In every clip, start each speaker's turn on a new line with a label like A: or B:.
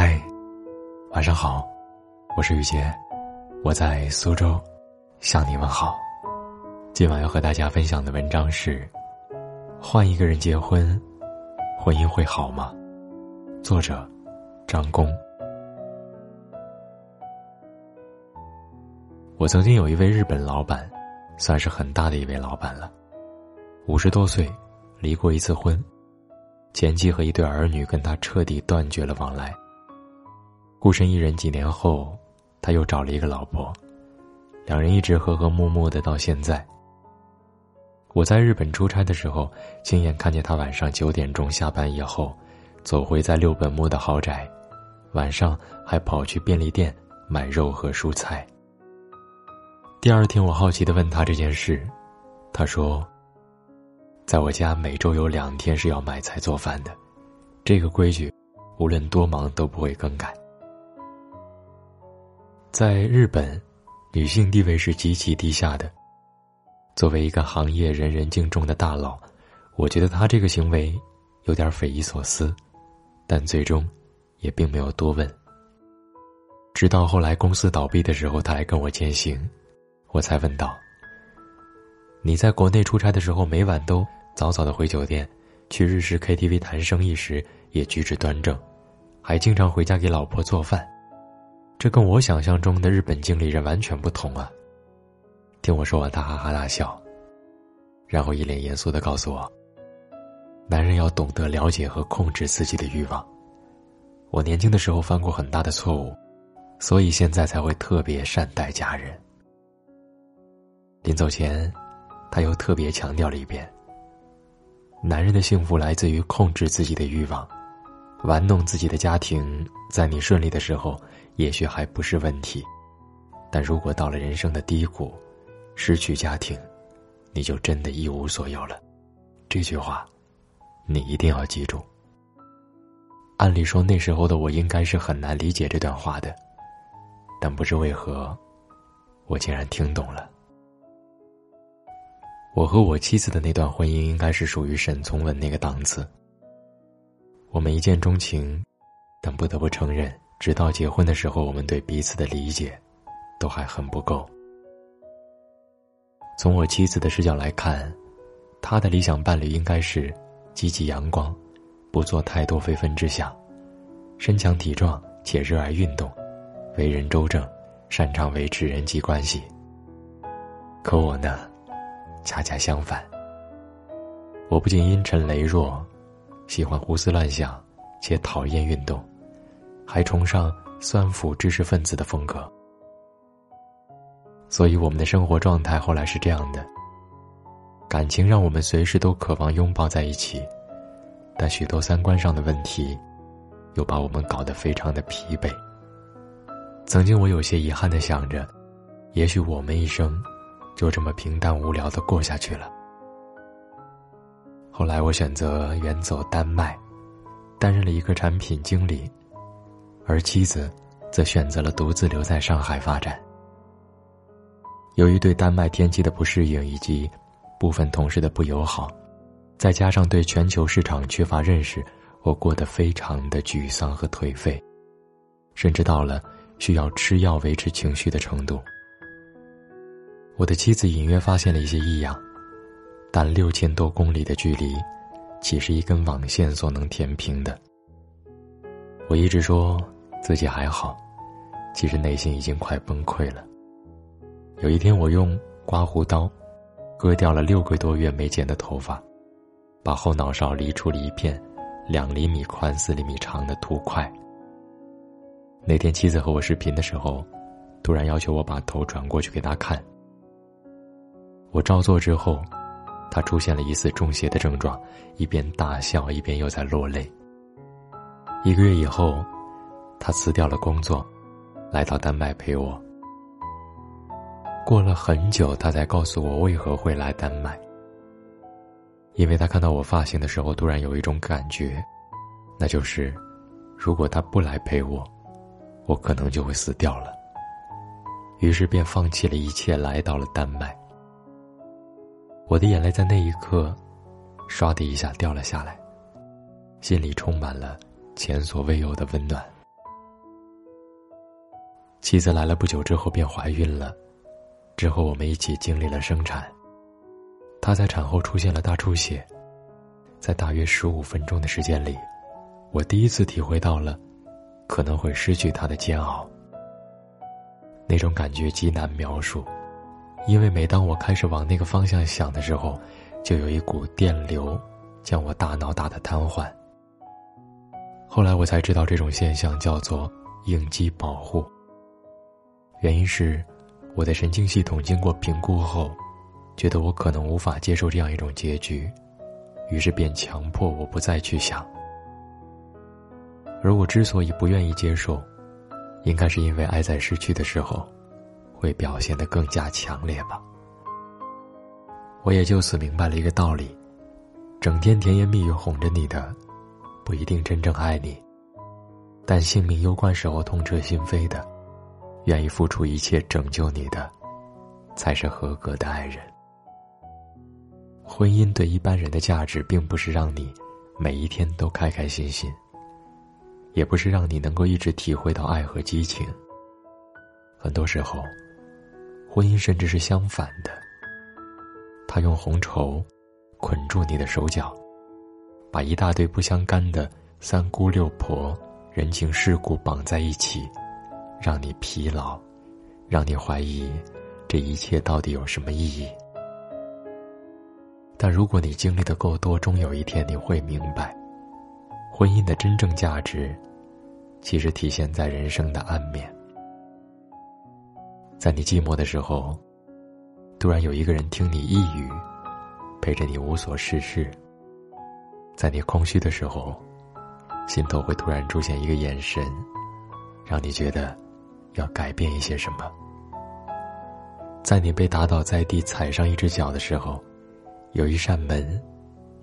A: 嗨，晚上好，我是雨洁，我在苏州，向你们好。今晚要和大家分享的文章是：换一个人结婚，婚姻会好吗？作者：张工。我曾经有一位日本老板，算是很大的一位老板了，五十多岁，离过一次婚，前妻和一对儿女跟他彻底断绝了往来。孤身一人几年后，他又找了一个老婆，两人一直和和睦睦的到现在。我在日本出差的时候，亲眼看见他晚上九点钟下班以后，走回在六本木的豪宅，晚上还跑去便利店买肉和蔬菜。第二天，我好奇的问他这件事，他说：“在我家每周有两天是要买菜做饭的，这个规矩，无论多忙都不会更改。”在日本，女性地位是极其低下的。作为一个行业人人敬重的大佬，我觉得他这个行为有点匪夷所思，但最终也并没有多问。直到后来公司倒闭的时候，他还跟我践行，我才问道：“你在国内出差的时候，每晚都早早的回酒店，去日式 KTV 谈生意时也举止端正，还经常回家给老婆做饭。”这跟我想象中的日本经理人完全不同啊！听我说完，他哈哈大笑，然后一脸严肃的告诉我：“男人要懂得了解和控制自己的欲望。我年轻的时候犯过很大的错误，所以现在才会特别善待家人。”临走前，他又特别强调了一遍：“男人的幸福来自于控制自己的欲望。”玩弄自己的家庭，在你顺利的时候，也许还不是问题；但如果到了人生的低谷，失去家庭，你就真的一无所有了。这句话，你一定要记住。按理说，那时候的我应该是很难理解这段话的，但不知为何，我竟然听懂了。我和我妻子的那段婚姻，应该是属于沈从文那个档次。我们一见钟情，但不得不承认，直到结婚的时候，我们对彼此的理解都还很不够。从我妻子的视角来看，她的理想伴侣应该是积极阳光，不做太多非分之想，身强体壮且热爱运动，为人周正，擅长维持人际关系。可我呢，恰恰相反。我不仅阴沉羸弱。喜欢胡思乱想，且讨厌运动，还崇尚酸腐知识分子的风格。所以我们的生活状态后来是这样的：感情让我们随时都渴望拥抱在一起，但许多三观上的问题，又把我们搞得非常的疲惫。曾经我有些遗憾的想着，也许我们一生，就这么平淡无聊的过下去了。后来我选择远走丹麦，担任了一个产品经理，而妻子则选择了独自留在上海发展。由于对丹麦天气的不适应以及部分同事的不友好，再加上对全球市场缺乏认识，我过得非常的沮丧和颓废，甚至到了需要吃药维持情绪的程度。我的妻子隐约发现了一些异样。但六千多公里的距离，岂是一根网线所能填平的？我一直说自己还好，其实内心已经快崩溃了。有一天，我用刮胡刀割掉了六个多月没剪的头发，把后脑勺理出了一片两厘米宽、四厘米长的土块。那天妻子和我视频的时候，突然要求我把头转过去给她看。我照做之后。他出现了疑似中邪的症状，一边大笑一边又在落泪。一个月以后，他辞掉了工作，来到丹麦陪我。过了很久，他才告诉我为何会来丹麦。因为他看到我发型的时候，突然有一种感觉，那就是，如果他不来陪我，我可能就会死掉了。于是便放弃了一切，来到了丹麦。我的眼泪在那一刻，唰的一下掉了下来，心里充满了前所未有的温暖。妻子来了不久之后便怀孕了，之后我们一起经历了生产。她在产后出现了大出血，在大约十五分钟的时间里，我第一次体会到了可能会失去她的煎熬。那种感觉极难描述，因为每当我开始往那个方向想的时候，就有一股电流将我大脑打得瘫痪。后来我才知道，这种现象叫做应激保护。原因是，我的神经系统经过评估后，觉得我可能无法接受这样一种结局，于是便强迫我不再去想。而我之所以不愿意接受，应该是因为爱在失去的时候，会表现得更加强烈吧。我也就此明白了一个道理：整天甜言蜜语哄着你的，不一定真正爱你；但性命攸关时候痛彻心扉的，愿意付出一切拯救你的，才是合格的爱人。婚姻对一般人的价值，并不是让你每一天都开开心心。也不是让你能够一直体会到爱和激情。很多时候，婚姻甚至是相反的。他用红绸捆住你的手脚，把一大堆不相干的三姑六婆、人情世故绑在一起，让你疲劳，让你怀疑这一切到底有什么意义。但如果你经历的够多，终有一天你会明白，婚姻的真正价值。其实体现在人生的暗面，在你寂寞的时候，突然有一个人听你一语，陪着你无所事事；在你空虚的时候，心头会突然出现一个眼神，让你觉得要改变一些什么；在你被打倒在地、踩上一只脚的时候，有一扇门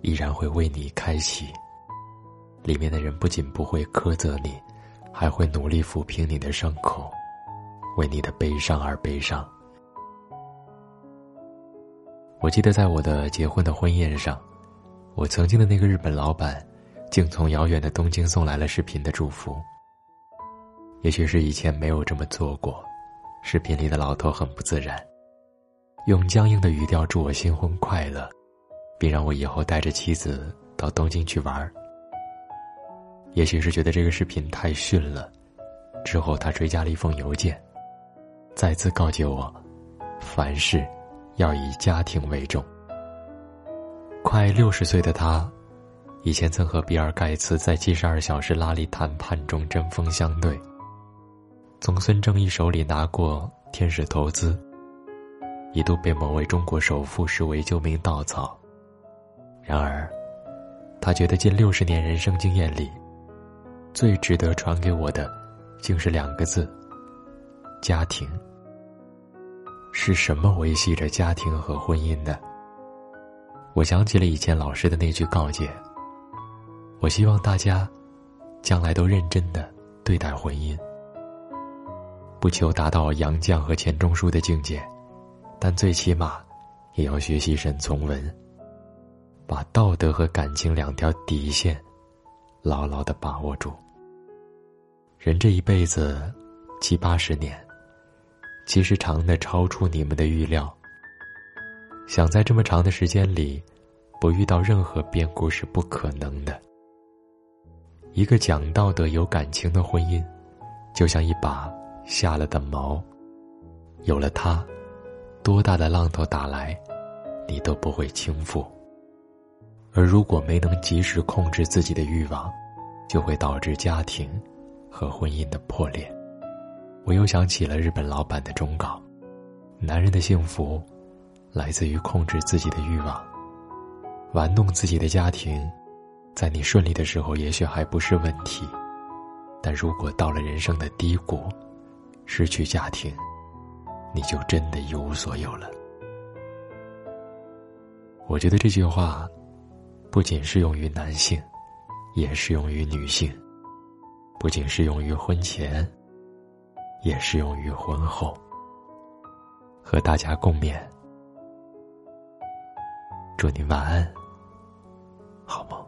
A: 依然会为你开启，里面的人不仅不会苛责你。还会努力抚平你的伤口，为你的悲伤而悲伤。我记得在我的结婚的婚宴上，我曾经的那个日本老板，竟从遥远的东京送来了视频的祝福。也许是以前没有这么做过，视频里的老头很不自然，用僵硬的语调祝我新婚快乐，并让我以后带着妻子到东京去玩儿。也许是觉得这个视频太逊了，之后他追加了一封邮件，再次告诫我，凡事要以家庭为重。快六十岁的他，以前曾和比尔盖茨在七十二小时拉力谈判中针锋相对，从孙正义手里拿过天使投资，一度被某位中国首富视为救命稻草。然而，他觉得近六十年人生经验里。最值得传给我的，竟是两个字：家庭。是什么维系着家庭和婚姻的？我想起了以前老师的那句告诫：我希望大家将来都认真的对待婚姻，不求达到杨绛和钱钟书的境界，但最起码也要学习沈从文，把道德和感情两条底线。牢牢的把握住。人这一辈子七八十年，其实长的超出你们的预料。想在这么长的时间里，不遇到任何变故是不可能的。一个讲道德、有感情的婚姻，就像一把下了的锚，有了它，多大的浪头打来，你都不会倾覆。而如果没能及时控制自己的欲望，就会导致家庭和婚姻的破裂。我又想起了日本老板的忠告：男人的幸福来自于控制自己的欲望，玩弄自己的家庭。在你顺利的时候，也许还不是问题；但如果到了人生的低谷，失去家庭，你就真的一无所有了。我觉得这句话。不仅适用于男性，也适用于女性；不仅适用于婚前，也适用于婚后。和大家共勉，祝你晚安，好梦。